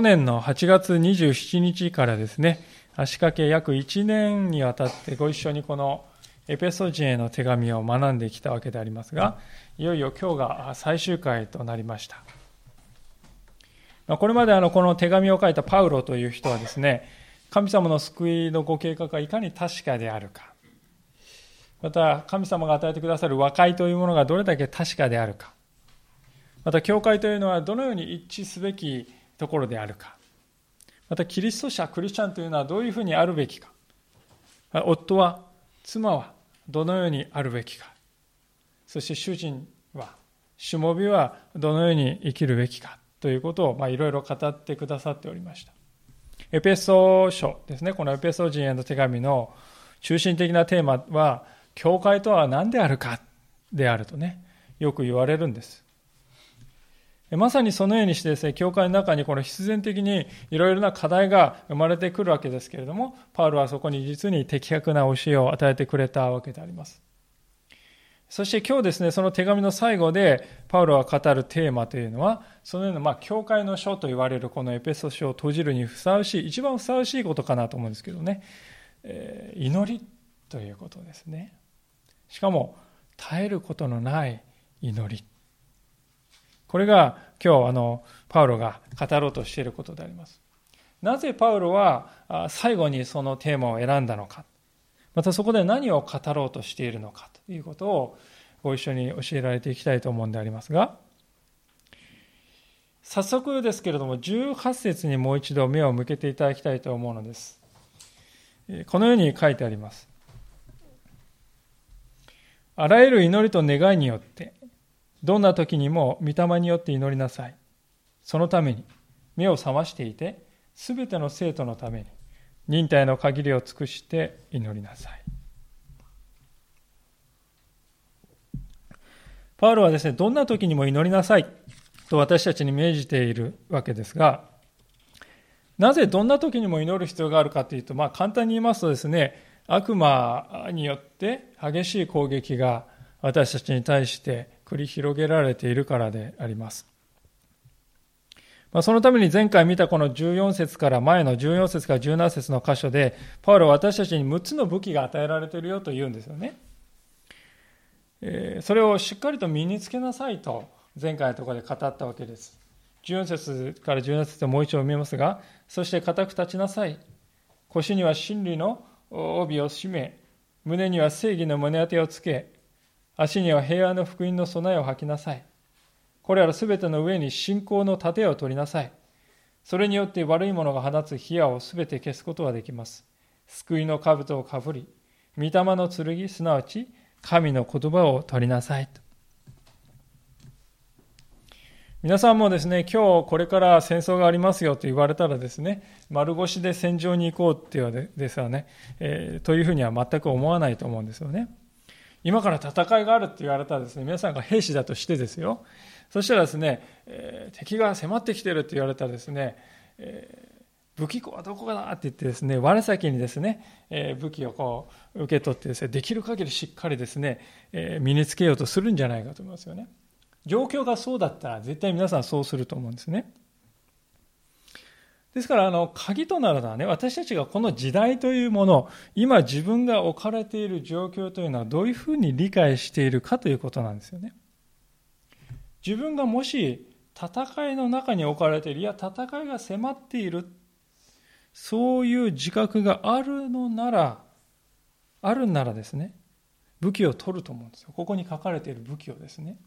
去年の8月27日からですね、足掛け約1年にわたってご一緒にこのエペソ人への手紙を学んできたわけでありますが、いよいよ今日が最終回となりました。これまであのこの手紙を書いたパウロという人はですね、神様の救いのご計画がいかに確かであるか、また神様が与えてくださる和解というものがどれだけ確かであるか、また教会というのはどのように一致すべきところであるか、またキリスト者、クリスチャンというのはどういうふうにあるべきか、夫は、妻はどのようにあるべきか、そして主人は、しもびはどのように生きるべきか。ということを、まあ、いろいろ語ってくださっておりました。エペソ書ですね、このエペソ人への手紙の中心的なテーマは、教会とは何であるかであるとね、よく言われるんです。まさにそのようにしてですね、教会の中にこの必然的にいろいろな課題が生まれてくるわけですけれども、パウロはそこに実に的確な教えを与えてくれたわけであります。そして今日ですね、その手紙の最後で、パウロが語るテーマというのは、そのような、まあ、教会の書と言われるこのエペソ書を閉じるにふさわしい、一番ふさわしいことかなと思うんですけどね、えー、祈りということですね。しかも、絶えることのない祈り。これが今日あのパウロが語ろうとしていることであります。なぜパウロは最後にそのテーマを選んだのか、またそこで何を語ろうとしているのかということをご一緒に教えられていきたいと思うんでありますが、早速ですけれども、18節にもう一度目を向けていただきたいと思うのです。このように書いてあります。あらゆる祈りと願いによって、どんな時にも御霊によって祈りなさい。そのために目を覚ましていて、すべての生徒のために忍耐の限りを尽くして祈りなさい。パウロはですね、どんな時にも祈りなさいと私たちに命じているわけですが、なぜどんな時にも祈る必要があるかというと、まあ簡単に言いますとですね、悪魔によって激しい攻撃が私たちに対して繰り広げられているからであります。まあ、そのために前回見たこの14節から前の14節から17節の箇所で、パウロは私たちに6つの武器が与えられているよと言うんですよね。えー、それをしっかりと身につけなさいと前回のところで語ったわけです。14節から17節をもう一度見ますが、そして固く立ちなさい。腰には真理の帯を締め、胸には正義の胸当てをつけ、足には平和の福音の備えを吐きなさい。これらすべての上に信仰の盾を取りなさい。それによって悪いものが放つ火矢をすべて消すことができます。救いの兜をかぶり、御霊の剣、すなわち神の言葉を取りなさいと。皆さんもですね、今日これから戦争がありますよと言われたらですね、丸腰で戦場に行こうっていうですよね、えー、というふうには全く思わないと思うんですよね。今から戦いがあるって言われたらですね、皆さんが兵士だとしてですよ。そしたらですね、えー、敵が迫ってきてるって言われたらですね、えー、武器庫はどこかだって言ってですね、我先にですね、えー、武器をこう受け取ってですね、できる限りしっかりですね、え身につけようとするんじゃないかと思いますよね。状況がそうだったら絶対皆さんそうすると思うんですね。ですから、あの、鍵となるのはね、私たちがこの時代というもの、今自分が置かれている状況というのはどういうふうに理解しているかということなんですよね。自分がもし戦いの中に置かれている、いや、戦いが迫っている、そういう自覚があるのなら、あるならですね、武器を取ると思うんですよ。ここに書かれている武器をですね。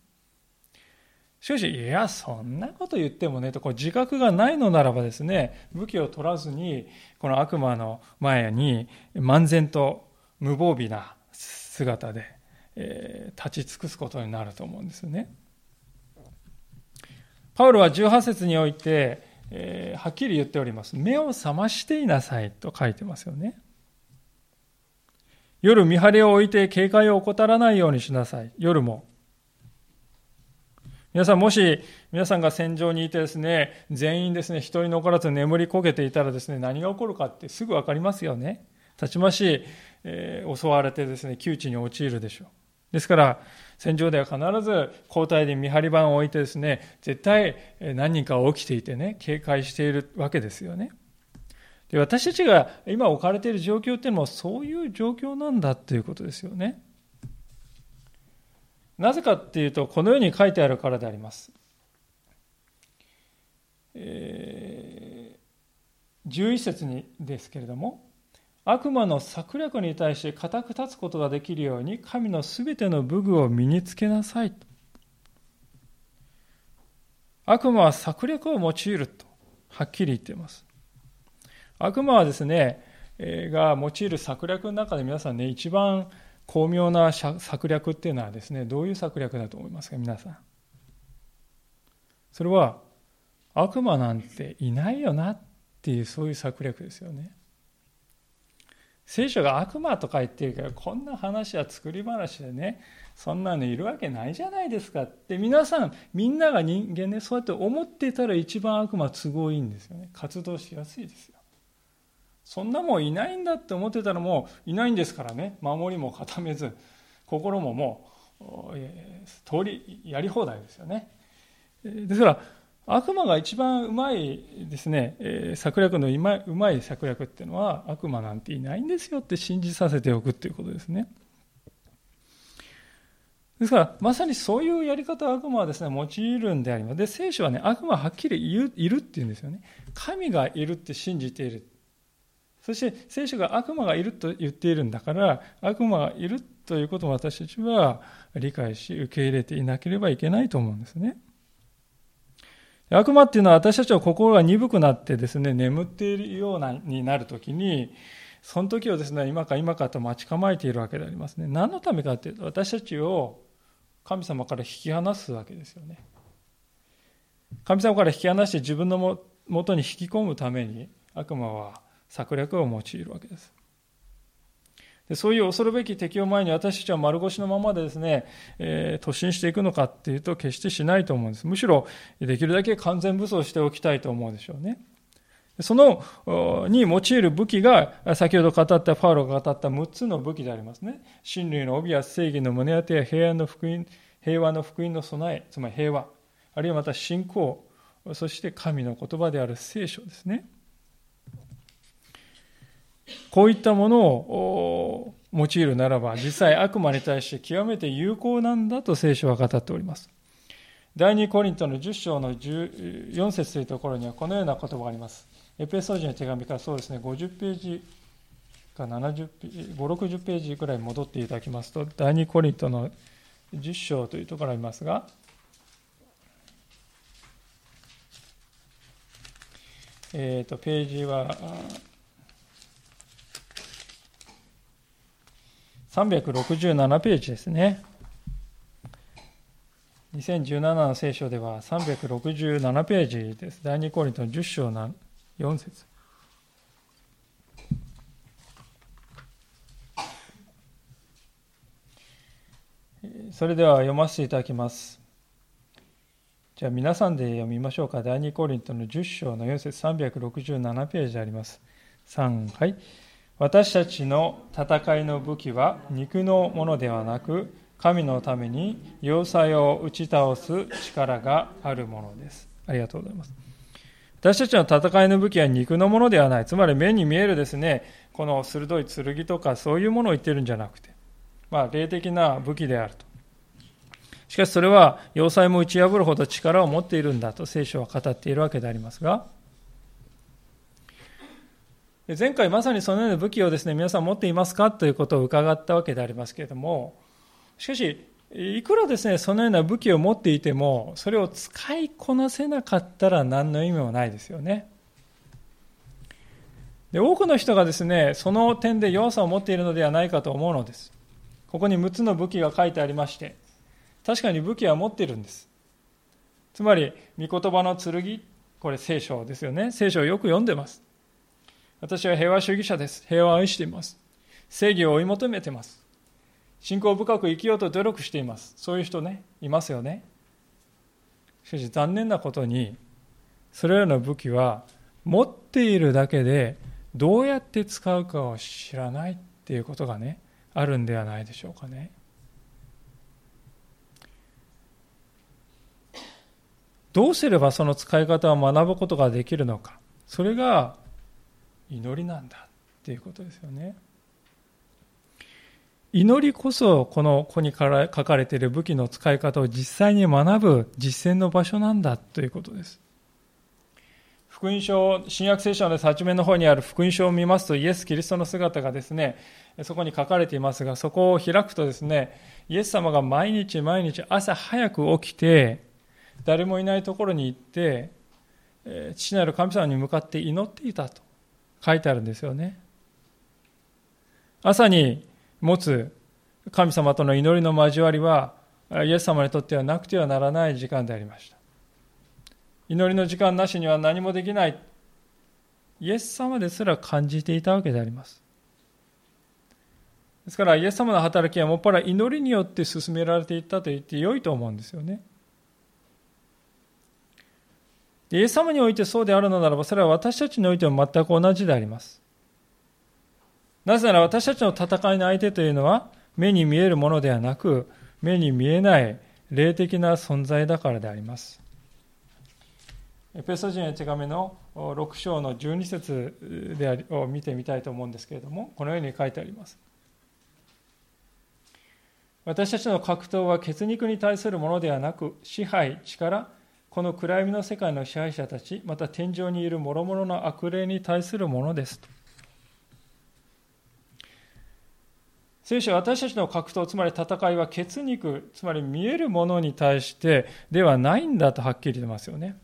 しかし、いや、そんなこと言ってもね、とこう自覚がないのならばですね、武器を取らずに、この悪魔の前に漫然と無防備な姿で、えー、立ち尽くすことになると思うんですよね。パウロは18節において、えー、はっきり言っております。目を覚ましていなさいと書いてますよね。夜見張りを置いて警戒を怠らないようにしなさい。夜も皆さんもし皆さんが戦場にいてですね、全員ですね、一人残らず眠りこけていたらですね、何が起こるかってすぐわかりますよね。たちまし、えー、襲われてですね、窮地に陥るでしょう。ですから、戦場では必ず交代で見張り板を置いてですね、絶対何人か起きていてね、警戒しているわけですよね。で私たちが今置かれている状況っていうのもそういう状況なんだっていうことですよね。なぜかっていうと、このように書いてあるからであります。えー、11節にですけれども、悪魔の策略に対して固く立つことができるように、神のすべての武具を身につけなさいと。悪魔は策略を用いると、はっきり言っています。悪魔はですね、えー、が用いる策略の中で皆さんね、一番巧妙な策略っていうのはですね、どういう策略だと思いますか、皆さん。それは、悪魔なんていないよなっていう、そういう策略ですよね。聖書が悪魔とか言ってるから、こんな話は作り話でね、そんなのいるわけないじゃないですかって皆さんみんなが人間ねそうやって思ってたら一番悪魔都合いいんですよね活動しやすいですそんなもんいないんだって思ってたらもういないんですからね。守りも固めず心ももう通りやり放題ですよね。ですから悪魔が一番うまいですね、え策略のうまいうまい策略っていうのは悪魔なんていないんですよって信じさせておくっていうことですね。ですからまさにそういうやり方を悪魔はですね用いるんであります。で聖書はね悪魔ははっきりいるっていうんですよね。神がいるって信じている。そして聖書が悪魔がいると言っているんだから悪魔がいるということを私たちは理解し受け入れていなければいけないと思うんですね。悪魔っていうのは私たちは心が鈍くなってですね眠っているようなになるときにその時をですね今か今かと待ち構えているわけでありますね。何のためかというと私たちを神様から引き離すわけですよね。神様から引き離して自分のもとに引き込むために悪魔は策略を用いるわけです。でそういう恐るべき敵を前に私たちは丸腰のままでですね、えー、突進していくのかっていうと決してしないと思うんです。むしろできるだけ完全武装しておきたいと思うでしょうね。そのに用いる武器が先ほど語ったパウロが語った6つの武器でありますね。真理の帯や正義の胸当てや平安の福音、平和の福音の備え、つまり平和、あるいはまた信仰、そして神の言葉である聖書ですね。こういったものを用いるならば、実際悪魔に対して極めて有効なんだと聖書は語っております。第2コリントの10章の14節というところにはこのような言葉があります。エペソージの手紙からそうですね、50ページか70ページ、5、60ページぐらい戻っていただきますと、第2コリントの10章というところがありますが、えー、とページは367ページですね。2017の聖書では367ページです。第2コリントの10章の4節それでは読ませていただきます。じゃあ皆さんで読みましょうか。第2コリントの10章の4節367ページあります。3、はい。私たちの戦いの武器は肉のものではなく神のために要塞を打ち倒す力があるものです。ありがとうございます。私たちの戦いの武器は肉のものではない。つまり目に見えるですねこの鋭い剣とかそういうものを言ってるんじゃなくてまあ霊的な武器であると。しかしそれは要塞も打ち破るほど力を持っているんだと聖書は語っているわけでありますが前回まさにそのような武器をですね、皆さん持っていますかということを伺ったわけでありますけれども、しかし、いくらですね、そのような武器を持っていても、それを使いこなせなかったら何の意味もないですよね。で多くの人がですね、その点で弱さを持っているのではないかと思うのです。ここに6つの武器が書いてありまして、確かに武器は持っているんです。つまり、御言葉の剣、これ聖書ですよね。聖書をよく読んでます。私は平和主義者です。平和を愛しています。正義を追い求めています。信仰深く生きようと努力しています。そういう人ね、いますよね。しかし残念なことに、それらの武器は持っているだけでどうやって使うかを知らないっていうことがね、あるんではないでしょうかね。どうすればその使い方を学ぶことができるのか。それが祈りなんだっていうことですよね。祈りこそこの子に書かれている武器の使い方を実際に学ぶ実践の場所なんだということです。福音書、新約聖書の8面の方にある福音書を見ますとイエス・キリストの姿がですね、そこに書かれていますが、そこを開くとですね、イエス様が毎日毎日朝早く起きて、誰もいないところに行って、父なる神様に向かって祈っていたと書いてあるんですよね。朝に持つ神様との祈りの交わりは、イエス様にとってはなくてはならない時間でありました。祈りの時間なしには何もできない。イエス様ですら感じていたわけであります。ですから、イエス様の働きはもっぱら祈りによって進められていったと言ってよいと思うんですよね。イエス様においてそうであるのならば、それは私たちにおいても全く同じであります。なぜなら私たちの戦いの相手というのは目に見えるものではなく目に見えない霊的な存在だからであります。エペソ人へ手紙の6章の12節でありを見てみたいと思うんですけれども、このように書いてあります。私たちの格闘は血肉に対するものではなく、支配、力、この暗闇の世界の支配者たち、また天井にいる諸々の悪霊に対するものです。聖書は私たちの格闘、つまり戦いは血肉、つまり見えるものに対してではないんだとはっきり言ってますよね。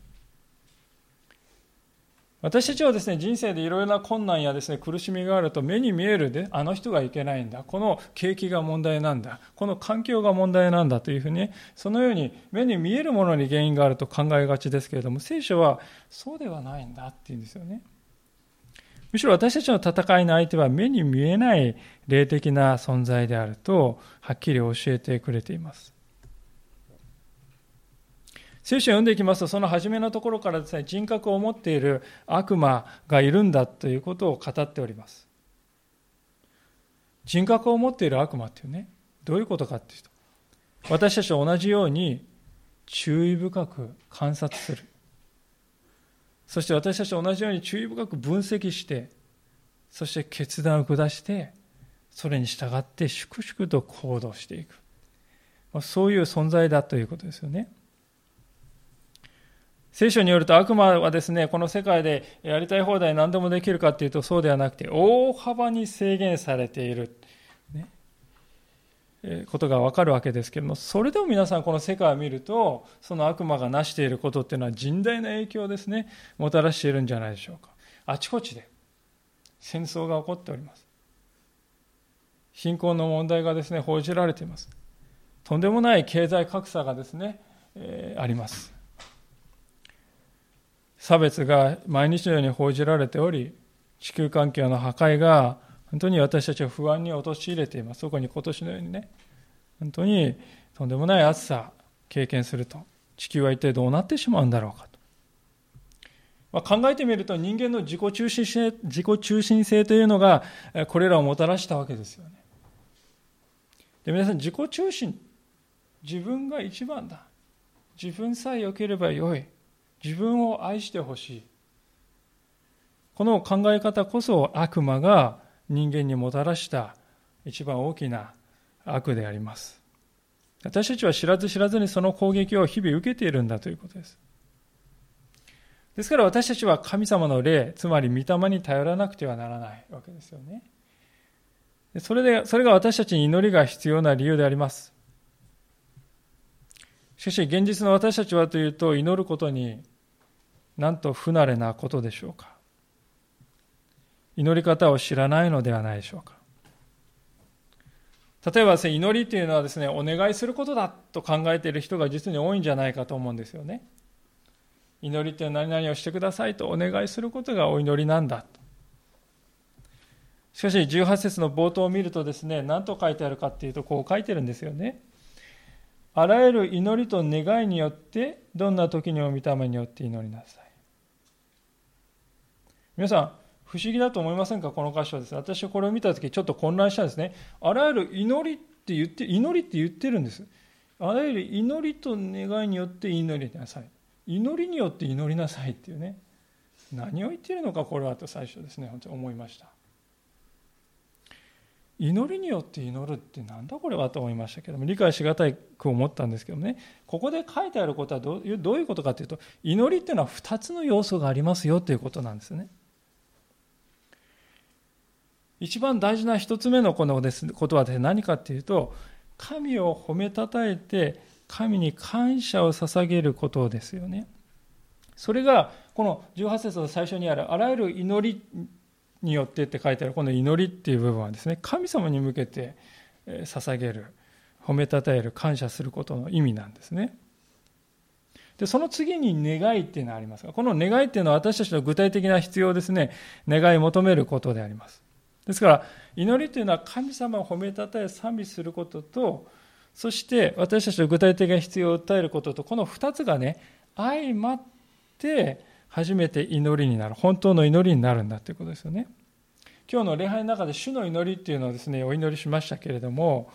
私たちはですね、人生でいろいろな困難やですね、苦しみがあると目に見えるで、あの人がいけないんだ。この景気が問題なんだ。この環境が問題なんだというふうに、そのように目に見えるものに原因があると考えがちですけれども、聖書はそうではないんだっていうんですよね。むしろ私たちの戦いの相手は目に見えない霊的な存在であるとはっきり教えてくれています。聖書を読んでいきますと、その初めのところからですね、人格を持っている悪魔がいるんだということを語っております。人格を持っている悪魔っていうね、どういうことかっていうと、私たちと同じように注意深く観察する。そして私たちと同じように注意深く分析して、そして決断を下して、それに従って粛々と行動していく。そういう存在だということですよね。聖書によると悪魔はですね、この世界でやりたい放題何でもできるかっていうとそうではなくて、大幅に制限されている。ことがわかるわけですけども、それでも皆さんこの世界を見ると、その悪魔が成していることっていうのは甚大な影響をですね、もたらしているんじゃないでしょうか。あちこちで戦争が起こっております。貧困の問題がですね、報じられています。とんでもない経済格差がですね、えー、あります。差別が毎日のように報じられており、地球環境の破壊が本当に私たちを不安に陥れています。そこに今年のようにね、本当にとんでもない暑さ経験すると、地球は一体どうなってしまうんだろうかと。まあ、考えてみると人間の自己中心性自己中心性というのがこれらをもたらしたわけですよね。で皆さん自己中心自分が一番だ自分さえ良ければよい自分を愛してほしいこの考え方こそ悪魔が人間にもたらした一番大きな悪であります。私たちは知らず知らずにその攻撃を日々受けているんだということです。ですから私たちは神様の霊、つまり御霊に頼らなくてはならないわけですよね。それで、それが私たちに祈りが必要な理由であります。しかし現実の私たちはというと祈ることになんと不慣れなことでしょうか。祈り方を知らないのではないでしょうか。例えばですね、祈りというのはですね、お願いすることだと考えている人が実に多いんじゃないかと思うんですよね。祈りって何々をしてくださいとお願いすることがお祈りなんだ。しかし、18節の冒頭を見るとですね、何と書いてあるかっていうと、こう書いてるんですよね。あらゆる祈りと願いによって、どんな時にも御霊によって祈りなさい。皆さん、不思議だと思いませんか？この箇所です。私はこれを見たときちょっと混乱したんですね。あらゆる祈りって言って、祈りって言ってるんです。あらゆる祈りと願いによって祈りなさい。祈りによって祈りなさいっていうね何を言ってるのかこれはと最初ですね本当に思いました祈りによって祈るってなんだこれはと思いましたけども理解しがたく思ったんですけどもねここで書いてあることはどういうことかというと祈りっていうのは2つの要素がありますよということなんですね一番大事な1つ目のこのです言葉で何かっていうと神を褒めたたえて神に感謝を捧げることですよね。それがこの18節の最初にあるあらゆる祈りによってって書いてあるこの祈りっていう部分はですね神様に向けて捧げる褒めたたえる感謝することの意味なんですね。でその次に願いっていうのがありますがこの願いっていうのは私たちの具体的な必要ですね。願い求めることであります。ですから祈りというのは神様を褒めたたえ賛美することとそして私たちの具体的な必要を訴えることとこの2つがね相まって初めて祈りになる。本当の祈りになるんだということですよね。今日の礼拝の中で主の祈りっていうのをですねお祈りしましたけれども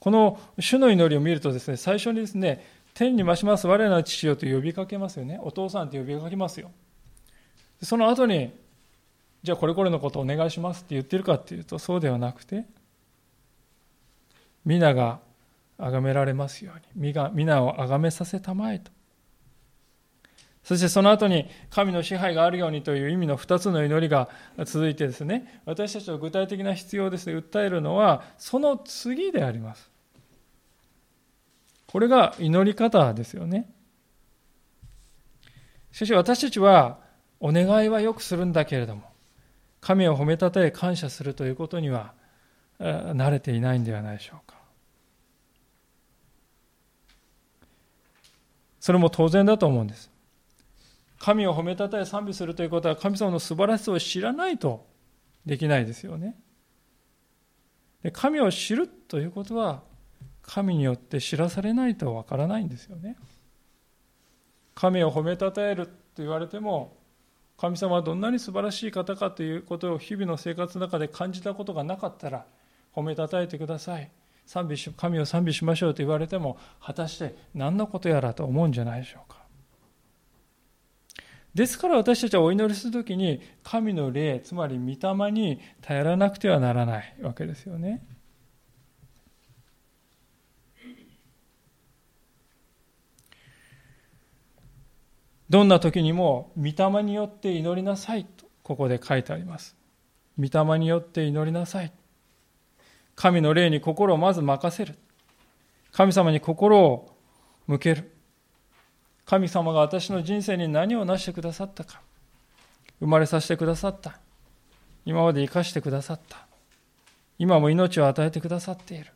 この主の祈りを見るとですね最初にですね天に増します我らの父よと呼びかけますよね。お父さんと呼びかけますよ。その後にじゃあこれこれのことをお願いしますって言ってるかっていうとそうではなくて皆が崇められますように皆を崇めさせたまえとそしてその後に神の支配があるようにという意味の2つの祈りが続いてですね、私たちの具体的な必要ですね、訴えるのは、その次であります。これが祈り方ですよね。しかし私たちは、お願いはよくするんだけれども、神を褒めたたえ感謝するということには慣れていないんではないでしょうか。それも当然だと思うんです。神を褒めたたえ賛美するということは神様の素晴らしさを知らないとできないですよね。で神を知るということは神によって知らされないとわからないんですよね。神を褒めたたえると言われても神様はどんなに素晴らしい方かということを日々の生活の中で感じたことがなかったら褒めたたえてください賛美し神を賛美しましょうと言われても果たして何のことやらと思うんじゃないでしょうかですから私たちはお祈りするときに神の霊、つまり御霊に頼らなくてはならないわけですよね。どんな時にも御霊によって祈りなさいとここで書いてあります。御霊によって祈りなさい。神の霊に心をまず任せる。神様に心を向ける。神様が私の人生に何を成してくださったか生まれさせてくださった今まで生かしてくださった今も命を与えてくださっている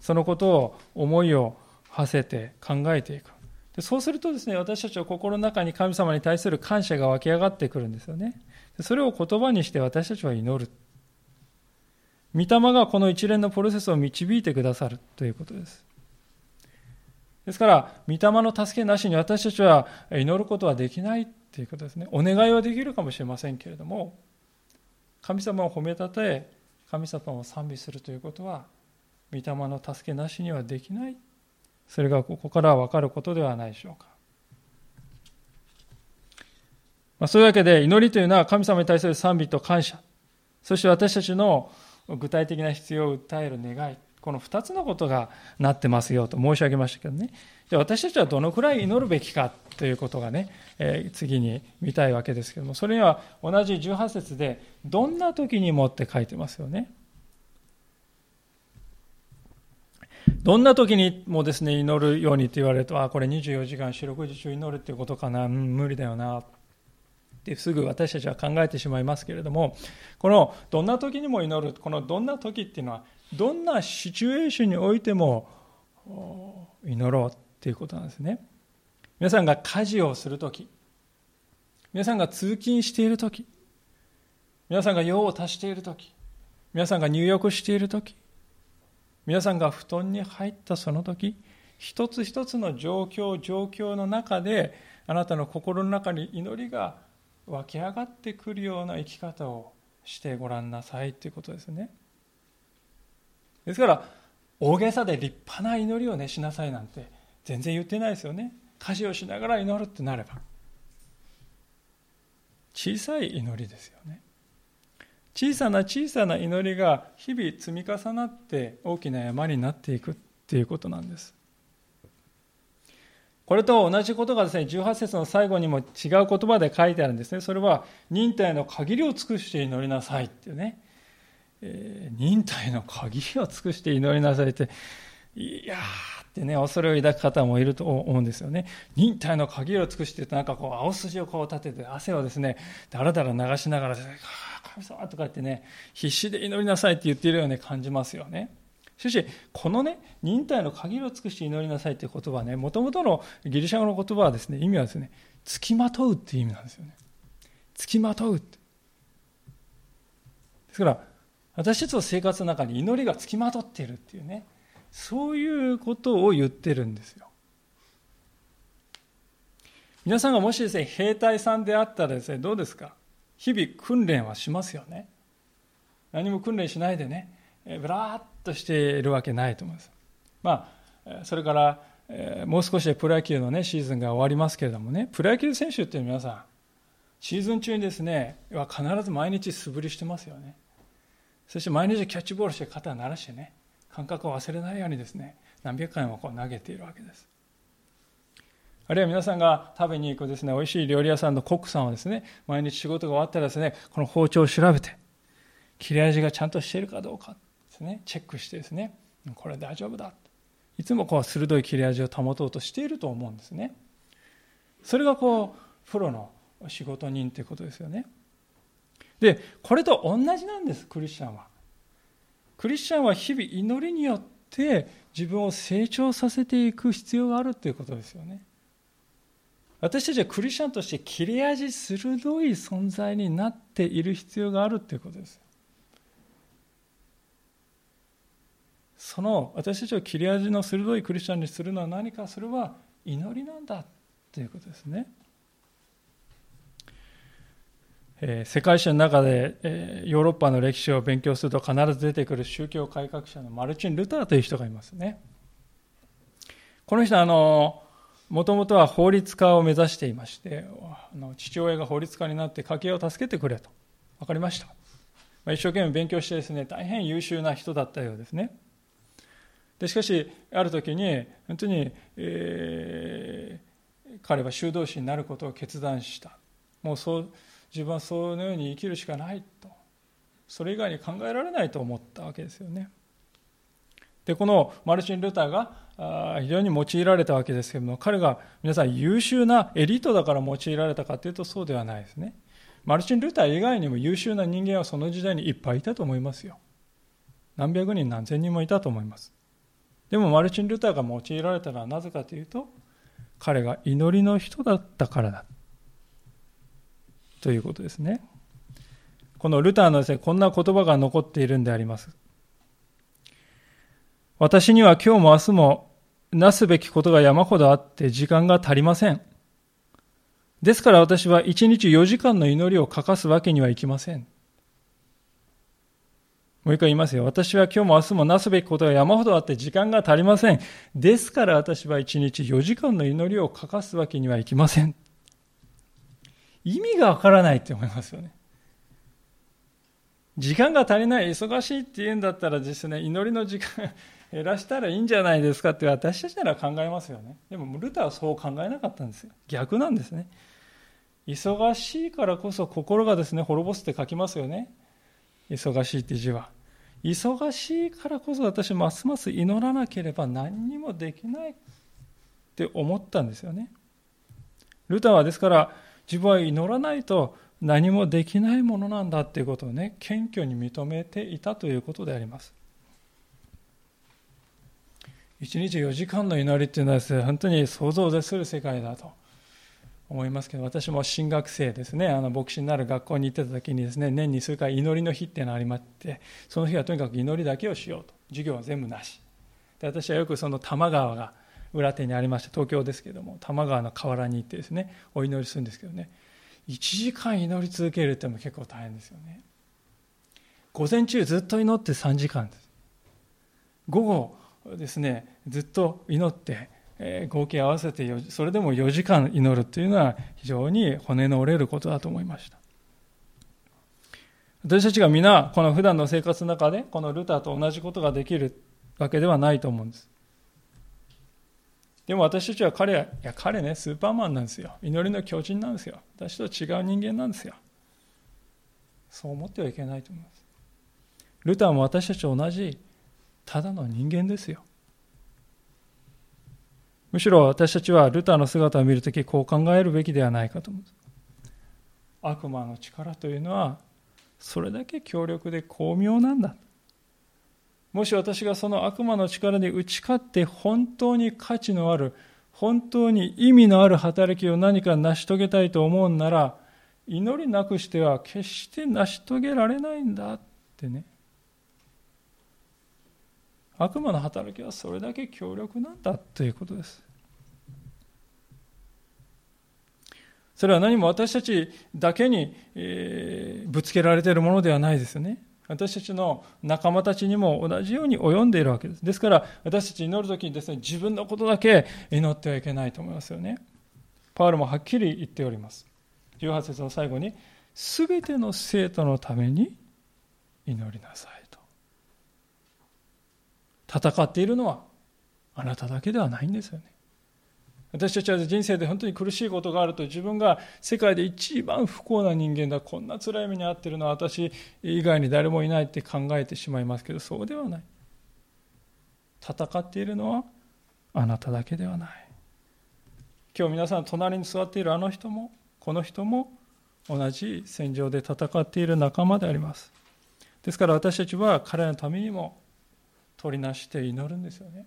そのことを思いを馳せて考えていくでそうするとですね私たちは心の中に神様に対する感謝が湧き上がってくるんですよねそれを言葉にして私たちは祈る御霊がこの一連のプロセスを導いてくださるということですですから、御霊の助けなしに私たちは祈ることはできないということですね。お願いはできるかもしれませんけれども、神様を褒めたたえ、神様を賛美するということは、御霊の助けなしにはできない。それがここから分かることではないでしょうか。まあ、そういうわけで、祈りというのは神様に対する賛美と感謝、そして私たちの具体的な必要を訴える願い、この2つのことがなってますよと申し上げましたけどね。じゃあ私たちはどのくらい祈るべきかということがね、えー、次に見たいわけですけども、それには同じ18節で、どんな時にもって書いてますよね。どんな時にもですね、祈るようにと言われると、あ、これ24時間四六時中祈るっていうことかな、うん、無理だよな、ってすぐ私たちは考えてしまいますけれども、このどんな時にも祈る、このどんな時っていうのは、どんなシチュエーションにおいても祈ろうっていうことなんですね。皆さんが家事をするとき、皆さんが通勤しているとき、皆さんが用を足しているとき、皆さんが入浴しているとき、皆さんが布団に入ったその時、一つ一つの状況、状況の中で、あなたの心の中に祈りが湧き上がってくるような生き方をしてごらんなさいということですね。ですから大げさで立派な祈りをねしなさいなんて全然言ってないですよね家事をしながら祈るってなれば小さい祈りですよね小さな小さな祈りが日々積み重なって大きな山になっていくっていうことなんですこれと同じことがですね、18節の最後にも違う言葉で書いてあるんですね。それは、忍耐の限りを尽くして祈りなさいっていうね。えー、忍耐の限りを尽くして祈りなさいって、いやってね、恐れを抱く方もいると思うんですよね。忍耐の限りを尽くしてなんかこう、青筋をこう立てて、汗をですね、だらだら流しながら、神様とか言ってね、必死で祈りなさいって言っているように感じますよね。しかし、このね、忍耐の限りを尽くして祈りなさいという言葉ね、もともとのギリシャ語の言葉はですね、意味はですね、付きまとうっていう意味なんですよね。付きまとうって。ですから、私たちの生活の中に祈りが付きまとっているっていうね、そういうことを言ってるんですよ。皆さんがもしですね、兵隊さんであったらですね、どうですか？日々訓練はしますよね。何も訓練しないでね、ぶらーっとしているわけないと思います。まあ、それから、もう少しでプロ野球の、ね、シーズンが終わりますけれどもね、プロ野球選手っていう皆さん、シーズン中にですね、は必ず毎日素振りしてますよね。そして毎日キャッチボールして肩を鳴らしてね、感覚を忘れないようにですね、何百回もこう投げているわけです。あるいは皆さんが食べに行くですね、美味しい料理屋さんのコックさんはですね、毎日仕事が終わったらですね、この包丁を調べて、切れ味がちゃんとしているかどうか、ですね、チェックしてですね、これ大丈夫だ。いつもこう鋭い切れ味を保とうとしていると思うんですね。それがこう、プロの仕事人ということですよね。で、これと同じなんです、クリスチャンは。クリスチャンは日々祈りによって自分を成長させていく必要があるということですよね。私たちはクリスチャンとして切れ味鋭い存在になっている必要があるということです。その私たちを切れ味の鋭いクリスチャンにするのは何かそれは祈りなんだということですね。え、世界史の中で、え、ヨーロッパの歴史を勉強すると必ず出てくる宗教改革者のマルチン・ルターという人がいますね。この人はあのもともとは法律家を目指していましてあの父親が法律家になって家計を助けてくれと。分かりました、ま、一生懸命勉強してですね大変優秀な人だったようですね。でしかしある時に本当に、えー、彼は修道士になることを決断した。もうそう自分はそのように生きるしかないと。それ以外に考えられないと思ったわけですよね。でこのマルチン・ルターが非常に用いられたわけですけれども彼が皆さん優秀なエリートだから用いられたかというとそうではないですね。マルチン・ルター以外にも優秀な人間はその時代にいっぱいいたと思いますよ。何百人何千人もいたと思います。でもマルチン・ルターが用いられたのはなぜかというと彼が祈りの人だったからだということですねこのルターのですねこんな言葉が残っているんであります私には今日も明日もなすべきことが山ほどあって時間が足りませんですから私は一日4時間の祈りを欠かすわけにはいきませんもう一回言いますよ。私は今日も明日もなすべきことが山ほどあって時間が足りません。ですから私は一日4時間の祈りを欠かすわけにはいきません。意味がわからないって思いますよね。時間が足りない、忙しいって言うんだったらですね、祈りの時間 減らしたらいいんじゃないですかって私たちなら考えますよね。でもルターはそう考えなかったんですよ。逆なんですね。忙しいからこそ心がですね、滅ぼすって書きますよね。忙しいって字は。忙しいからこそ私ますます祈らなければ何にもできないって思ったんですよね。ルターはですから自分は祈らないと何もできないものなんだっていうことをね謙虚に認めていたということであります。一日4時間の祈りっていうのはですね本当に想像を絶する世界だと思いますけど私も新学生ですね。あの牧師になる学校に行ってた時にですね年に数回祈りの日っていうのがありましてその日はとにかく祈りだけをしようと。授業は全部なし。で私はよくその多摩川が裏手にありまして東京ですけども多摩川の河原に行ってですねお祈りするんですけどね1時間祈り続けるっても結構大変ですよね午前中ずっと祈って3時間です午後ですねずっと祈ってえ合計合わせてそれでも4時間祈るというのは非常に骨の折れることだと思いました。私たちが皆、この普段の生活の中で、このルターと同じことができるわけではないと思うんです。でも私たちは彼は、いや彼ね、スーパーマンなんですよ。祈りの巨人なんですよ。私と違う人間なんですよ。そう思ってはいけないと思います。ルターも私たちと同じ、ただの人間ですよ。むしろ私たちはルターの姿を見るとき、こう考えるべきではないかと思うんです。悪魔の力というのは、それだけ強力で巧妙なんだ。もし私がその悪魔の力に打ち勝って本当に価値のある、本当に意味のある働きを何か成し遂げたいと思うなら、祈りなくしては決して成し遂げられないんだってね。悪魔の働きはそれだけ強力なんだということです。それは何も私たちだけに、えー、ぶつけられているものではないですよね。私たちの仲間たちにも同じように及んでいるわけです。ですから私たち祈るときにですね、自分のことだけ祈ってはいけないと思いますよね。パウルもはっきり言っております。18節の最後に、すべての生徒のために祈りなさいと。戦っているのはあなただけではないんですよね。私たちは人生で本当に苦しいことがあると自分が世界で一番不幸な人間だこんな辛い目に遭っているのは私以外に誰もいないって考えてしまいますけどそうではない。戦っているのはあなただけではない。今日皆さん隣に座っているあの人もこの人も同じ戦場で戦っている仲間であります。ですから私たちは彼のためにも取りなして祈るんですよね。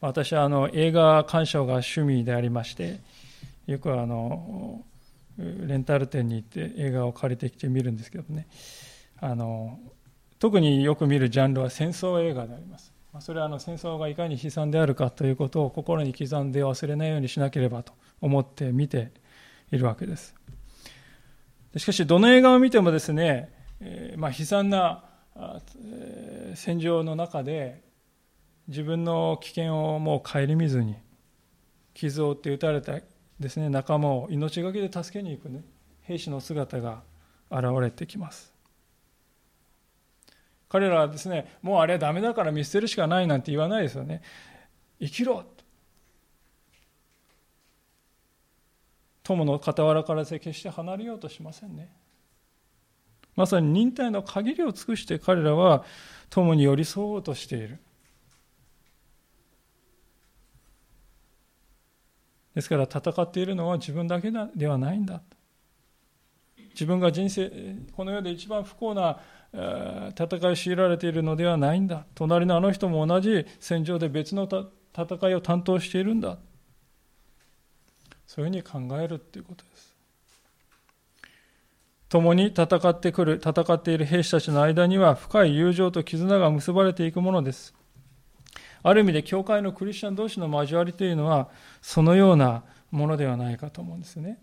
私はあの映画鑑賞が趣味でありましてよくあのレンタル店に行って映画を借りてきて見るんですけどね。あの特によく見るジャンルは戦争映画であります。それはあの戦争がいかに悲惨であるかということを心に刻んで忘れないようにしなければと思って見ているわけです。しかしどの映画を見てもですね、えー、まあ、悲惨な戦場の中で自分の危険をもう顧みずに傷を負って撃たれたですね仲間を命がけで助けに行くね兵士の姿が現れてきます。彼らはですねもうあれはダメだから見捨てるしかないなんて言わないですよね。生きろ。友の傍らから決して離れようとしませんね。まさに忍耐の限りを尽くして彼らは友に寄り添おうとしている。ですから戦っているのは自分だけではないんだ。自分が人生この世で一番不幸な戦いを強いられているのではないんだ。隣のあの人も同じ戦場で別の戦いを担当しているんだ。そういうふうに考えるっていうことです。共に戦ってくる戦っている兵士たちの間には深い友情と絆が結ばれていくものです。ある意味で教会のクリスチャン同士の交わりというのはそのようなものではないかと思うんですね。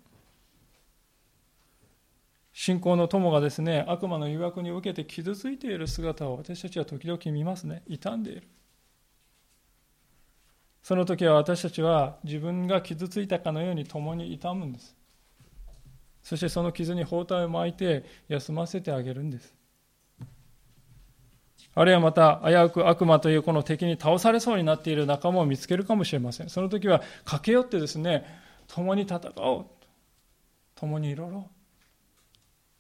信仰の友がですね悪魔の誘惑に受けて傷ついている姿を私たちは時々見ますね。傷んでいる。その時は私たちは自分が傷ついたかのように共に痛むんです。そしてその傷に包帯を巻いて休ませてあげるんです。あるいはまた危うく悪魔というこの敵に倒されそうになっている仲間を見つけるかもしれません。その時は駆け寄ってですね、共に戦おう。共に祈ろ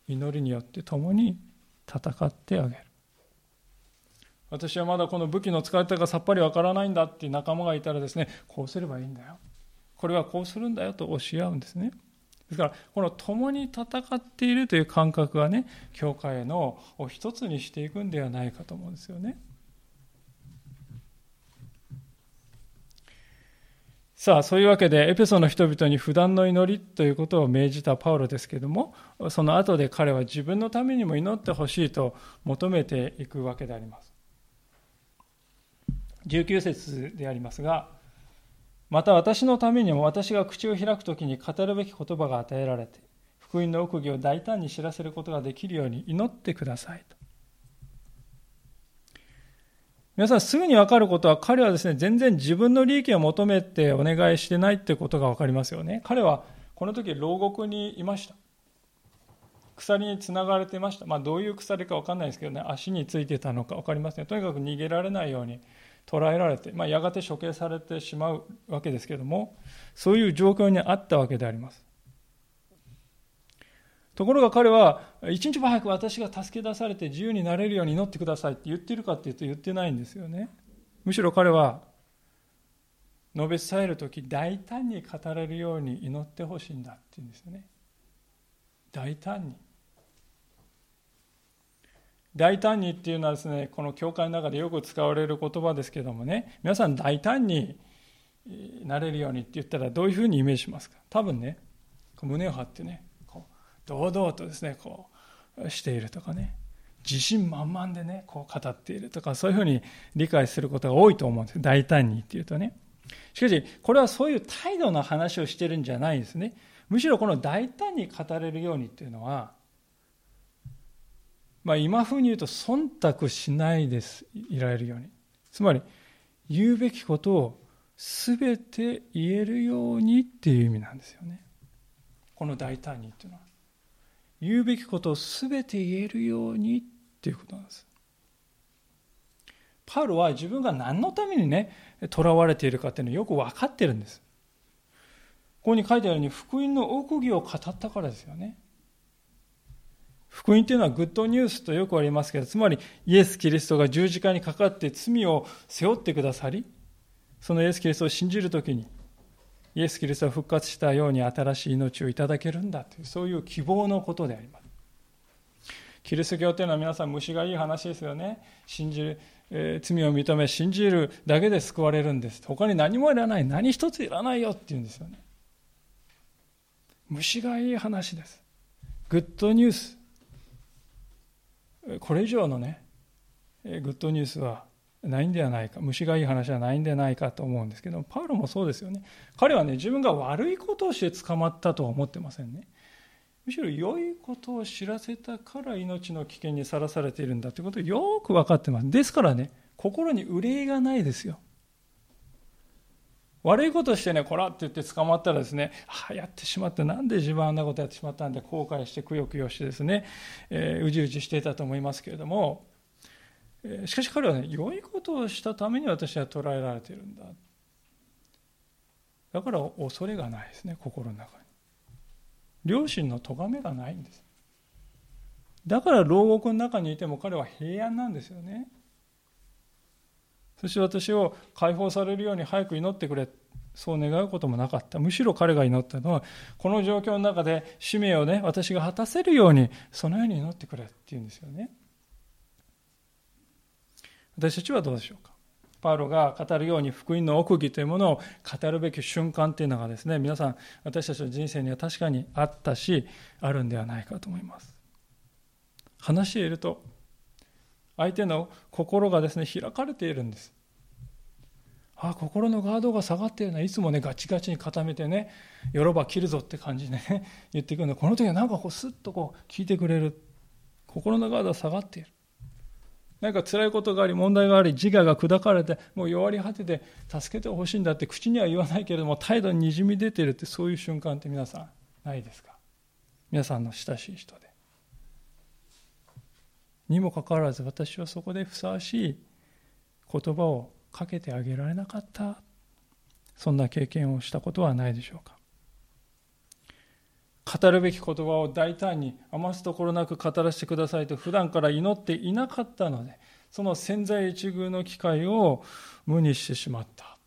う。祈りによって共に戦ってあげる。私はまだこの武器の使い方がさっぱりわからないんだっていう仲間がいたらですね、こうすればいいんだよ。これはこうするんだよと教え合うんですね。ですから、この共に戦っているという感覚がね、教会の一つにしていくんではないかと思うんですよね。さあ、そういうわけで、エペソの人々に普段の祈りということを命じたパウロですけれども、その後で彼は自分のためにも祈ってほしいと求めていくわけであります。19節でありますが、また私のためにも私が口を開くときに語るべき言葉が与えられて、福音の奥義を大胆に知らせることができるように祈ってくださいと。皆さんすぐにわかることは彼はですね、全然自分の利益を求めてお願いしてないってことがわかりますよね。彼はこの時牢獄にいました。鎖につながれていました。まあどういう鎖かわかんないですけどね、足についてたのかわかりません、とにかく逃げられないように捕らえられて、まあ、やがて処刑されてしまうわけですけれども、そういう状況にあったわけであります。ところが彼は、一日も早く私が助け出されて自由になれるように祈ってくださいって言ってるかっていうと言ってないんですよね。むしろ彼は、述べ伝える時大胆に語れるように祈ってほしいんだって言うんですよね。大胆に。大胆にっていうのはですね、この教会の中でよく使われる言葉ですけどもね、皆さん大胆になれるようにって言ったらどういうふうにイメージしますか？多分ね、胸を張ってねこう、堂々とですねこうしているとかね自信満々でねこう語っているとかそういうふうに理解することが多いと思うんです大胆にっていうとね。しかしこれはそういう態度の話をしてるんじゃないんですね。むしろこの大胆に語れるようにっていうのはまあ今風に言うと忖度しないですいられるようにつまり言うべきことを全て言えるようにっていう意味なんですよねこの大胆にっていうのは言うべきことを全て言えるようにっていうことなんです。パウロは自分が何のためにね、囚われているかっていうのをよく分かってるんです。ここに書いてあるように、福音の奥義を語ったからですよね。福音というのはグッドニュースとよくありますけど、つまりイエス・キリストが十字架にかかって罪を背負ってくださり、そのイエス・キリストを信じるときに、イエス・キリストは復活したように新しい命をいただけるんだというそういう希望のことであります。キリスト教というのは皆さん虫がいい話ですよね。信じる、えー、罪を認め信じるだけで救われるんです。他に何もいらない。何一ついらないよって言うんですよね。虫がいい話です。グッドニュース。これ以上のねグッドニュースはないんではないか虫がいい話はないんではないかと思うんですけどパウロもそうですよね。彼はね自分が悪いことをして捕まったとは思ってませんね。むしろ良いことを知らせたから命の危険にさらされているんだということをよく分かってます。ですからね心に憂いがないですよ。悪いことしてね、こらって言って捕まったらですね、ああ、やってしまって、なんで自分あんなことやってしまったんで、後悔してくよくよしてですね、えー、うじうじしていたと思いますけれどもえ、しかし彼はね、良いことをしたために私は捉えられているんだ。だから恐れがないですね、心の中に。両親の咎めがないんです。だから牢獄の中にいても彼は平安なんですよね。そして私を解放されるように早く祈ってくれ。そう願うこともなかった。むしろ彼が祈ったのは、この状況の中で使命をね、私が果たせるように、そのように祈ってくれっていうんですよね。私たちはどうでしょうかパウロが語るように福音の奥義というものを語るべき瞬間というのがですね皆さん私たちの人生には確かにあったしあるんではないかと思います話していると相手の心がですね開かれているんです。あ心のガードが下がっているのはいつもねガチガチに固めてねよろば切るぞって感じでね 言ってくるのこの時はなんかこうスッとこう聞いてくれる。心のガードが下がっている。何か辛いことがあり、問題があり、自我が砕かれて、もう弱り果てて、助けてほしいんだって口には言わないけれども、態度ににじみ出てるって、そういう瞬間って皆さん、ないですか？皆さんの親しい人で。にもかかわらず、私はそこでふさわしい言葉をかけてあげられなかった。そんな経験をしたことはないでしょうか。語るべき言葉を大胆に余すところなく語らせてくださいと普段から祈っていなかったのでその潜在一遇の機会を無にしてしまった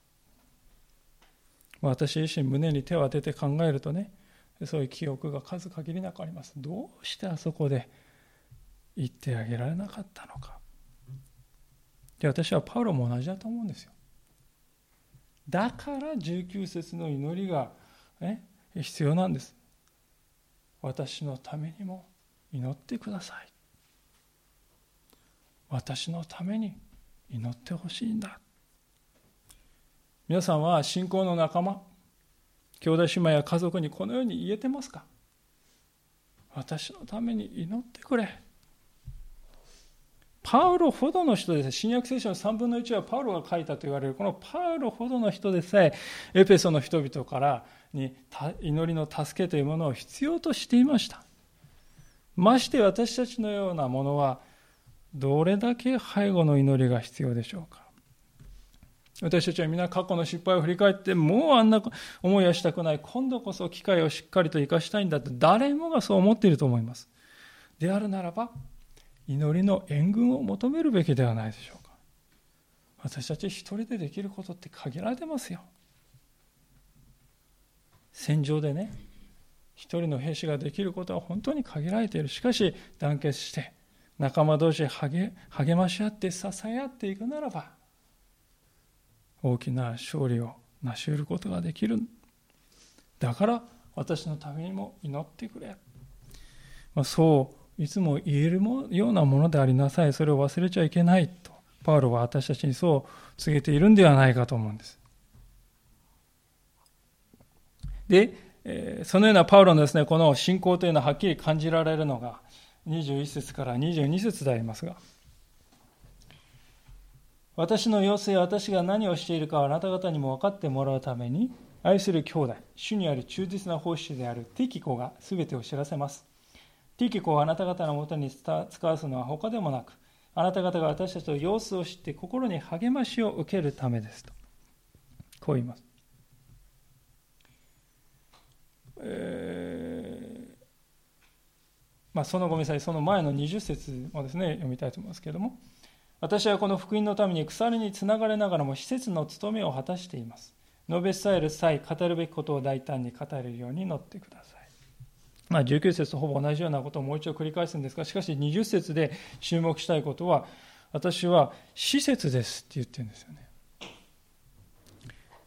私自身胸に手を当てて考えるとねそういう記憶が数限りなくありますどうしてあそこで言ってあげられなかったのか。で私はパウロも同じだと思うんですよ。だから19節の祈りが、ね、必要なんです。私のためにも祈ってください。私のために祈ってほしいんだ。皆さんは信仰の仲間兄弟姉妹や家族にこのように言えてますか？私のために祈ってくれ。パウロほどの人です。新約聖書の3分の1はパウロが書いたと言われる、このパウロほどの人でさえ、エペソの人々からに祈りの助けというものを必要としていました。まして私たちのようなものは、どれだけ背後の祈りが必要でしょうか。私たちは皆過去の失敗を振り返って、もうあんな思いはしたくない。今度こそ機会をしっかりと生かしたいんだって、誰もがそう思っていると思います。であるならば、祈りの援軍を求めるべきではないでしょうか。私たち一人でできることって限られてますよ。戦場でね、一人の兵士ができることは本当に限られている。しかし、団結して、仲間同士励まし合って支え合っていくならば、大きな勝利を成し得ることができる。だから私のためにも祈ってくれ。まあ、そういつも言えるようなものでありなさい。それを忘れちゃいけないと、パウロは私たちにそう告げているんではないかと思うんです。で、そのようなパウロのですね、この信仰というのははっきり感じられるのが、21節から22節でありますが、私の様子や私が何をしているかはあなた方にも分かってもらうために、愛する兄弟、主にある忠実な奉仕であるテキコが全てを知らせます。ティキコをあなた方のもとに使わすのは他でもなく、あなた方が私たちの様子を知って心に励ましを受けるためですと。こう言います。えーまあ、そのごめんなさい、その前の20節をですね、読みたいと思いますけれども、私はこの福音のために鎖につながれながらも施設の務めを果たしています。述べ伝える際、語るべきことを大胆に語れるように乗ってください。まあ、19節とほぼ同じようなことをもう一度繰り返すんですが、しかし20節で注目したいことは、私は施設ですって言ってるんですよね。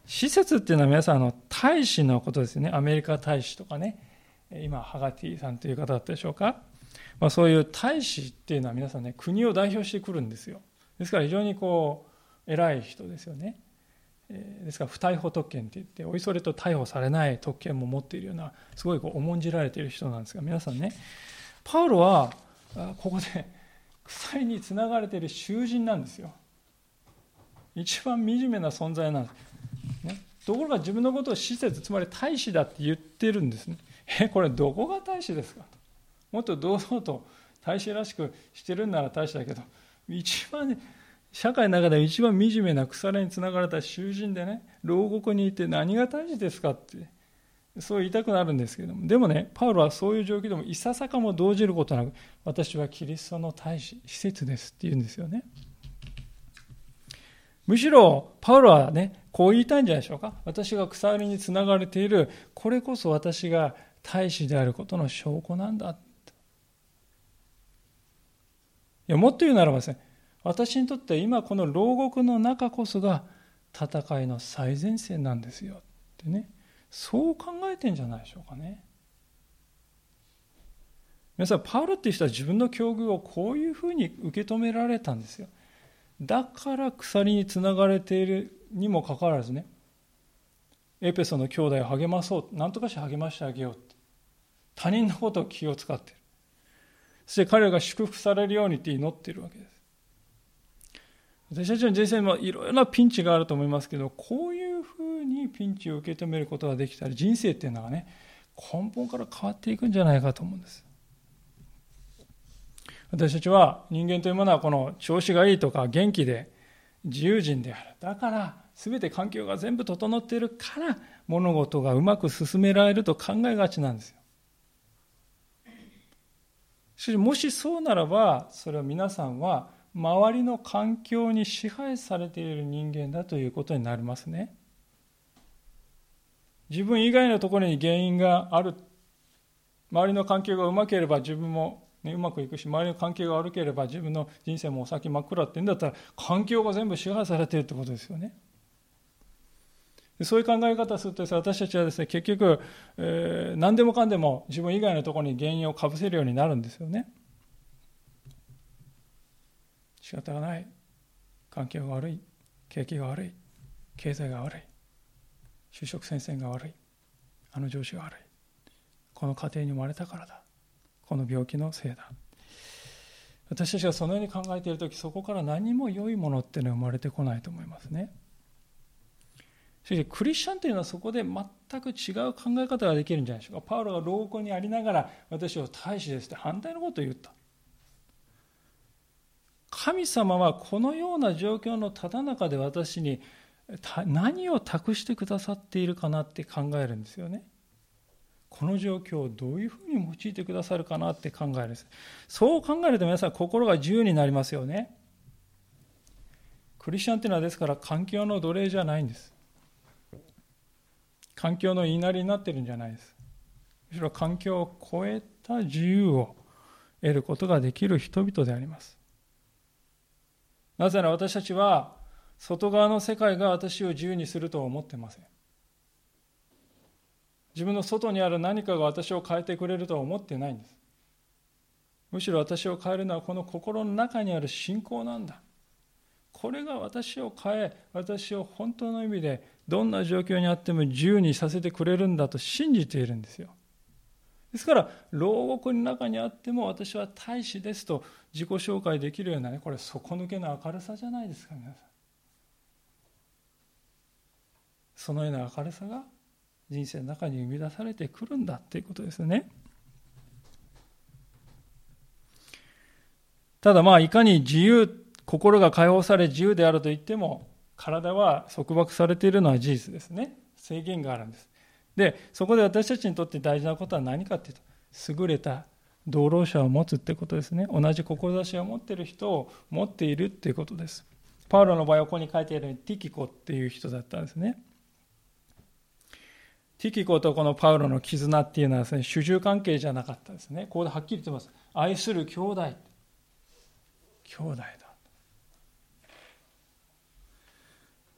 施設っていうのは皆さん、の大使のことですね。アメリカ大使とかね。今、ハガティさんという方だったでしょうか。まあ、そういう大使っていうのは皆さんね国を代表してくるんですよですから非常にこう偉い人ですよねですから不逮捕特権って言っておいそれと逮捕されない特権も持っているようなすごいこう重んじられている人なんですが皆さんねパウロはここで 鎖につながれている囚人なんですよ。一番惨めな存在なんです、ね、ところが自分のことを施設つまり大使だって言ってるんですね。えこれどこが大使ですかと。もっと堂々と大使らしくしてるんなら大使だけど一番ね社会の中で一番惨めな腐れにつながれた囚人でね牢獄にいて何が大事ですかってそう言いたくなるんですけども。でもねパウロはそういう状況でもいささかも動じることなく私はキリストの大使施設ですって言うんですよね。むしろパウロはねこう言いたいんじゃないでしょうか。私が鎖につながれているこれこそ私が大使であることの証拠なんだいやもっと言うならばですね私にとって今この牢獄の中こそが戦いの最前線なんですよってね。そう考えてんじゃないでしょうかね。皆さんパウロっていう人は自分の境遇をこういうふうに受け止められたんですよ。だから鎖につながれているにもかかわらずねエペソの兄弟を励まそう何とかして励ましてあげようって他人のことを気を使ってる。そして彼らが祝福されるようにって祈ってるわけです。私たちの人生もいろいろなピンチがあると思いますけど、こういうふうにピンチを受け止めることができたら、人生っていうのはね、根本から変わっていくんじゃないかと思うんです。私たちは人間というものはこの調子がいいとか元気で自由人である。だから全て環境が全部整っているから物事がうまく進められると考えがちなんですよ。しかしもしそうならばそれは皆さんは周りの環境に支配されている人間だということになりますね。自分以外のところに原因がある。周りの環境がうまければ自分も、ね、うまくいくし周りの環境が悪ければ自分の人生もお先真っ暗って言うんだったら環境が全部支配されてるってことですよね。そういう考え方をすると私たちはですね結局、えー、何でもかんでも自分以外のところに原因をかぶせるようになるんですよね。仕方がない。環境が悪い。景気が悪い。経済が悪い。就職戦線が悪い。あの上司が悪い。この家庭に生まれたからだ。この病気のせいだ。私たちがそのように考えている時そこから何も良いものっていうのは生まれてこないと思いますね。そしかしクリスチャンというのはそこで全く違う考え方ができるんじゃないでしょうか。パウロが老後にありながら私を大使ですって反対のことを言った。神様はこのような状況のただ中で私に何を託してくださっているかなって考えるんですよね。この状況をどういうふうに用いてくださるかなって考えるんです。そう考えると皆さん心が自由になりますよね。クリスチャンっていうのはですから環境の奴隷じゃないんです。環境の言いなりになってるんじゃないです。むしろ環境を超えた自由を得ることができる人々であります。なぜなら私たちは外側の世界が私を自由にするとは思ってません。自分の外にある何かが私を変えてくれるとは思ってないんです。むしろ私を変えるのはこの心の中にある信仰なんだ。これが私を変え、私を本当の意味でどんな状況にあっても自由にさせてくれるんだと信じているんですよ。ですから、牢獄の中にあっても私は大使ですと自己紹介できるようなね、これ底抜けの明るさじゃないですか、皆さん。そのような明るさが人生の中に生み出されてくるんだっていうことですね。ただまあいかに自由、心が解放され自由であると言っても体は束縛されているのは事実ですね。制限があるんです。で、そこで私たちにとって大事なことは何かっていうと、優れた同労者を持つってことですね。同じ志を持っている人を持っているっていうことです。パウロの場合はここに書いてあるようにティキコっていう人だったんですね。ティキコとこのパウロの絆っていうのはですね、主従関係じゃなかったですね。ここではっきり言ってます。愛する兄弟。兄弟。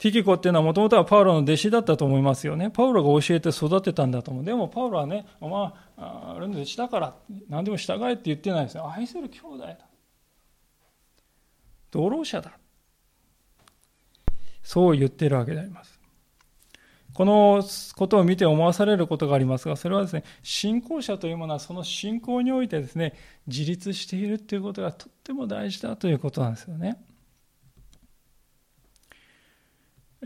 ティキコっていうのはもともとはパウロの弟子だったと思いますよね。パウロが教えて育てたんだと思う。でもパウロはね、まあ、あれの弟子だから何でも従えって言ってないですよ。愛する兄弟だ。同労者だ。そう言ってるわけであります。このことを見て思わされることがありますが、それはですね、信仰者というものはその信仰においてですね、自立しているということがとっても大事だということなんですよね。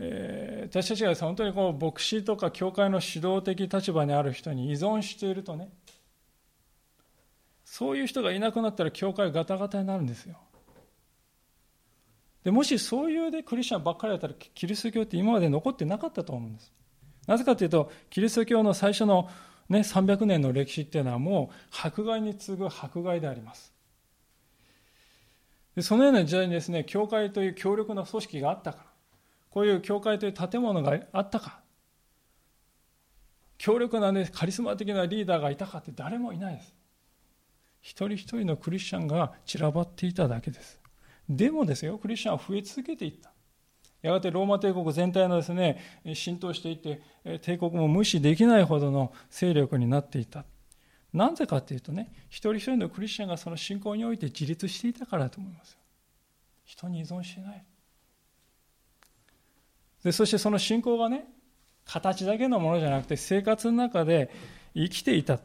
えー、私たちが本当にこう牧師とか教会の指導的立場にある人に依存しているとね、そういう人がいなくなったら教会ガタガタになるんですよ。でもしそういうでクリスチャンばっかりだったらキリスト教って今まで残ってなかったと思うんです。なぜかというと、キリスト教の最初の、ね、300年の歴史っていうのはもう迫害に次ぐ迫害であります。でそのような時代にですね、教会という強力な組織があったから、こういう教会という建物があったか、強力な、ね、カリスマ的なリーダーがいたかって誰もいないです。一人一人のクリスチャンが散らばっていただけです。でもですよ、クリスチャンは増え続けていった。やがてローマ帝国全体のですね、浸透していって、帝国も無視できないほどの勢力になっていた。なぜかというとね、一人一人のクリスチャンがその信仰において自立していたからだと思います人に依存しない。でそしてその信仰がね、形だけのものじゃなくて生活の中で生きていた。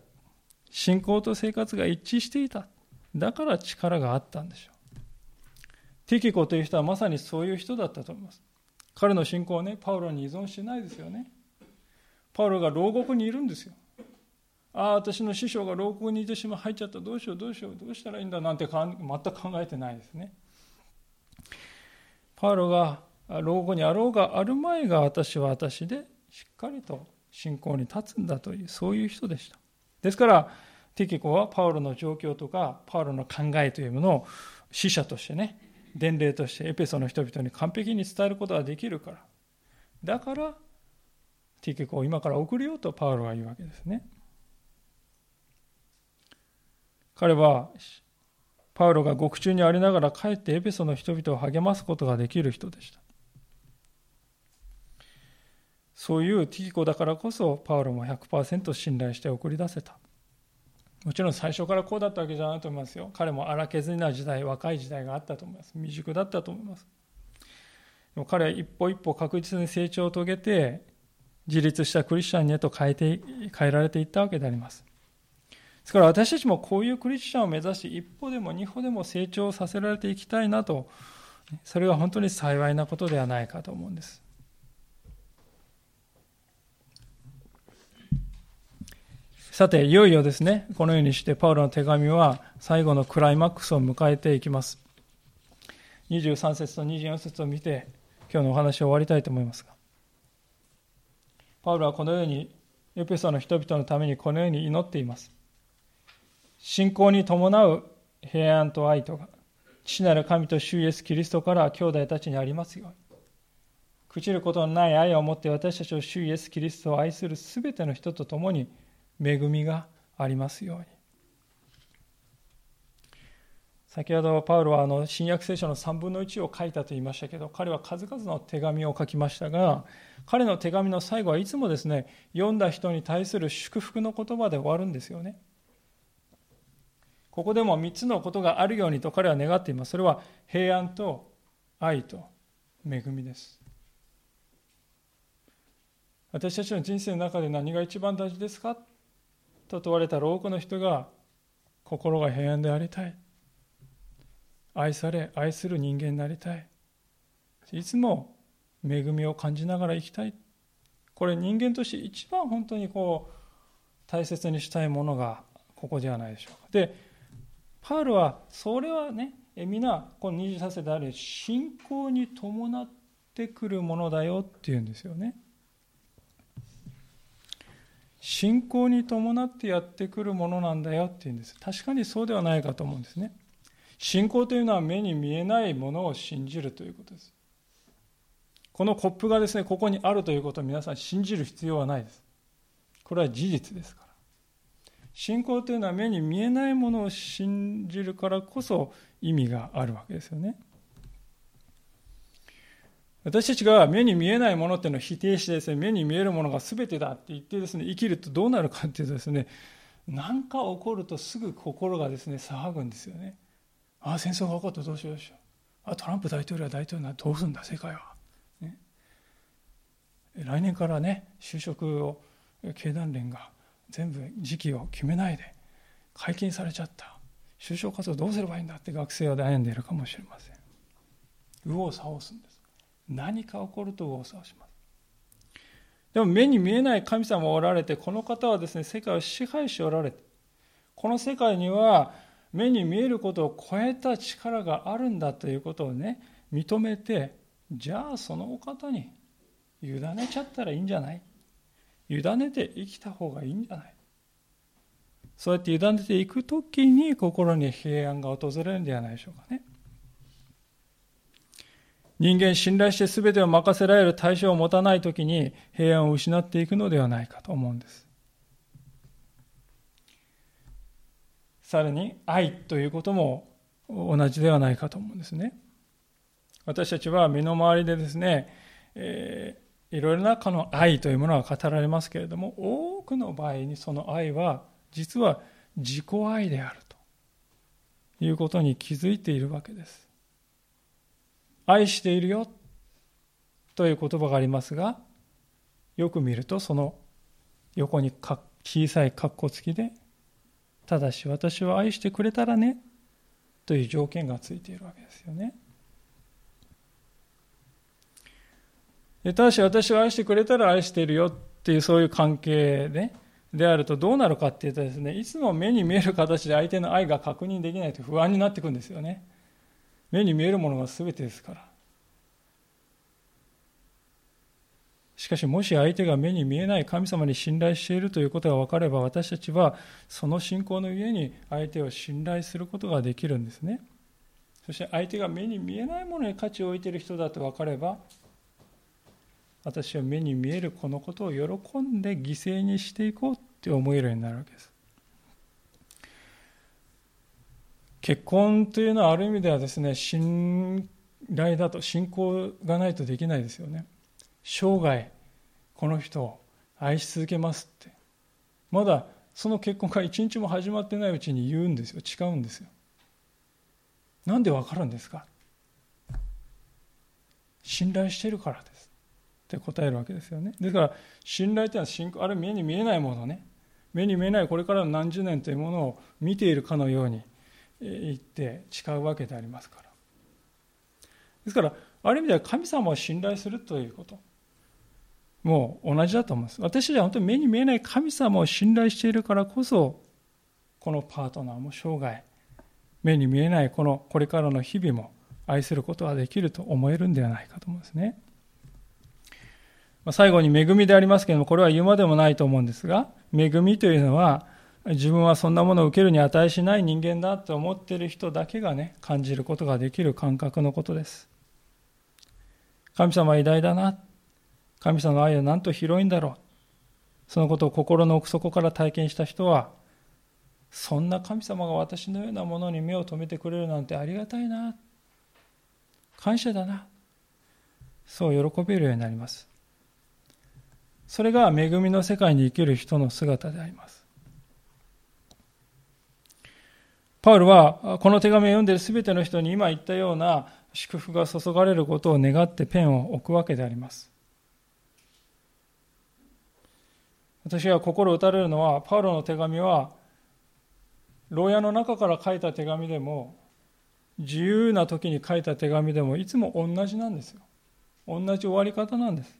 信仰と生活が一致していた。だから力があったんでしょう。ティキコという人はまさにそういう人だったと思います。彼の信仰はね、パウロに依存してないですよね。パウロが牢獄にいるんですよ。ああ、私の師匠が牢獄にいてしまう、入っちゃった、どうしよう、どうしよう、どうしたらいいんだなんて全く考えてないですね。パウロが牢獄にあろうがある前が私は私でしっかりと信仰に立つんだという、そういう人でした。ですから、ティキコはパウロの状況とか、パウロの考えというものを死者としてね、伝令としてエペソの人々に完璧に伝えることができるから。だからティケコを今から送るよとパウロは言うわけですね。彼はパウロが獄中にありながら帰ってエペソの人々を励ますことができる人でした。そういうティキコだからこそパウロも100%信頼して送り出せたもちろん最初からこうだったわけじゃないと思いますよ。彼も荒削りな時代、若い時代があったと思います。未熟だったと思います。でも彼は一歩一歩確実に成長を遂げて、自立したクリスチャンへと変えて、変えられていったわけであります。ですから私たちもこういうクリスチャンを目指し、一歩でも二歩でも成長させられていきたいなと、それが本当に幸いなことではないかと思うんです。さて、いよいよですね、このようにしてパウロの手紙は最後のクライマックスを迎えていきます。23節と24節を見て、今日のお話を終わりたいと思いますが。パウロはこのように、エペソの人々のためにこのように祈っています。信仰に伴う平安と愛とが、父なる神と主イエス・キリストから兄弟たちにありますように。朽ちることのない愛を持って私たちを主イエス・キリストを愛するすべての人と共に恵みがありますように。先ほどパウロはあの新約聖書の3分の1を書いたと言いましたけど彼は数々の手紙を書きましたが彼の手紙の最後はいつもですね読んだ人に対する祝福の言葉で終わるんですよね。ここでも3つのことがあるようにと彼は願っています。それは平安と愛と恵みです。私たちの人生の中で何が一番大事ですか？と問われたら多くの人が心が平安でありたい。愛され愛する人間になりたい。いつも恵みを感じながら生きたい。これ人間として一番本当にこう大切にしたいものがここではないでしょうか。でパウルはそれはね皆この23世である信仰に伴ってくるものだよっていうんですよね。信仰に伴ってやってくるものなんだよっていうんです。確かにそうではないかと思うんですね。信仰というのは目に見えないものを信じるということです。このコップがですね、ここにあるということを皆さん信じる必要はないです。これは事実ですから。信仰というのは目に見えないものを信じるからこそ意味があるわけですよね。私たちが目に見えないものっていうのを否定してですね、目に見えるものが全てだって言ってですね、生きるとどうなるかっていうとですね、何か起こるとすぐ心がですね、騒ぐんですよね。ああ、戦争が起こったどうしようどうしよう。あトランプ大統領は大統領などうするんだ、世界は。ね、来年からね、就職を経団連が全部時期を決めないで解禁されちゃった。就職活動どうすればいいんだって学生は悩んでいるかもしれません。右往左往するんです。何か起こると噂をします。でも目に見えない神様がおられて、この方はですね、世界を支配しておられて、この世界には目に見えることを超えた力があるんだということをね、認めて、じゃあそのお方に委ねちゃったらいいんじゃない？委ねて生きた方がいいんじゃない？そうやって委ねていくときに心に平安が訪れるんではないでしょうかね。人間信頼して全てを任せられる対象を持たないときに平安を失っていくのではないかと思うんです。さらに愛ということも同じではないかと思うんですね。私たちは身の回りでですね、えー、いろいろなこの愛というものが語られますけれども、多くの場合にその愛は実は自己愛であるということに気づいているわけです。愛しているよという言葉がありますが、よく見るとその横に小さい括弧付きで、ただし私を愛してくれたらねという条件がついているわけですよね。ただし私を愛してくれたら愛しているよっていうそういう関係で、であるとどうなるかっていうとですね、いつも目に見える形で相手の愛が確認できないと不安になっていくんですよね。目に見えるものが全てですから。しかしもし相手が目に見えない神様に信頼しているということが分かれば私たちはその信仰の上に相手を信頼することができるんですね。そして相手が目に見えないものに価値を置いている人だと分かれば私は目に見えるこのことを喜んで犠牲にしていこうって思えるようになるわけです。結婚というのはある意味ではですね信頼だと信仰がないとできないですよね。生涯この人を愛し続けますって。まだその結婚が一日も始まってないうちに言うんですよ。誓うんですよ。なんでわかるんですか？信頼してるからです。って答えるわけですよね。ですから信頼というのは信仰あれ目に見えないものね。目に見えないこれからの何十年というものを見ているかのように言って誓うわけでありますから。ですからある意味では神様を信頼するということ。もう同じだと思うんです。私たちは本当に目に見えない神様を信頼しているからこそこのパートナーも生涯目に見えないこのこれからの日々も愛することができると思えるんではないかと思うんですね。最後に恵みでありますけれども、これは言うまでもないと思うんですが、恵みというのは、自分はそんなものを受けるに値しない人間だと思っている人だけがね、感じることができる感覚のことです。神様は偉大だな。神様の愛はなんと広いんだろう。そのことを心の奥底から体験した人は、そんな神様が私のようなものに目を留めてくれるなんてありがたいな。感謝だな。そう喜べるようになります。それが恵みの世界に生きる人の姿であります。パウルはこの手紙を読んでいる全ての人に今言ったような祝福が注がれることを願ってペンを置くわけであります。私が心打たれるのは、パウロの手紙は、牢屋の中から書いた手紙でも、自由な時に書いた手紙でも、いつも同じなんですよ。同じ終わり方なんです。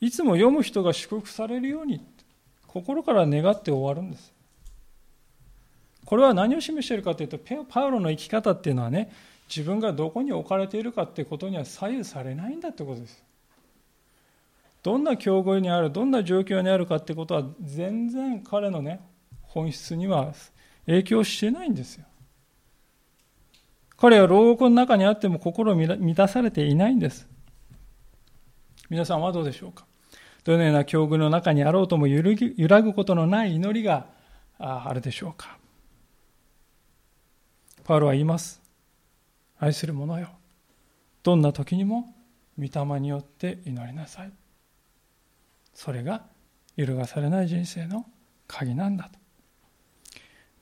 いつも読む人が祝福されるように、心から願って終わるんです。これは何を示しているかというと、パウロの生き方っていうのはね、自分がどこに置かれているかってことには左右されないんだってことです。どんな境遇にある、どんな状況にあるかってことは全然彼のね、本質には影響してないんですよ。彼は牢獄の中にあっても心を満たされていないんです。皆さんはどうでしょうか？どのような境遇の中にあろうとも揺らぐことのない祈りがあるでしょうか？パウロは言います。愛する者よ。どんな時にも御霊によって祈りなさい。それが揺るがされない人生の鍵なんだと。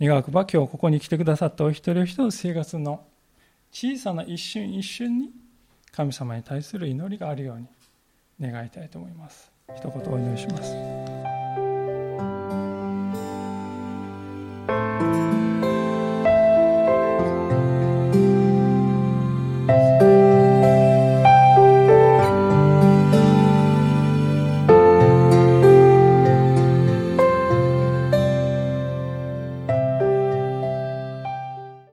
願くば今日ここに来てくださったお一人お一人生活の小さな一瞬一瞬に神様に対する祈りがあるように願いたいと思います。一言お祈りします。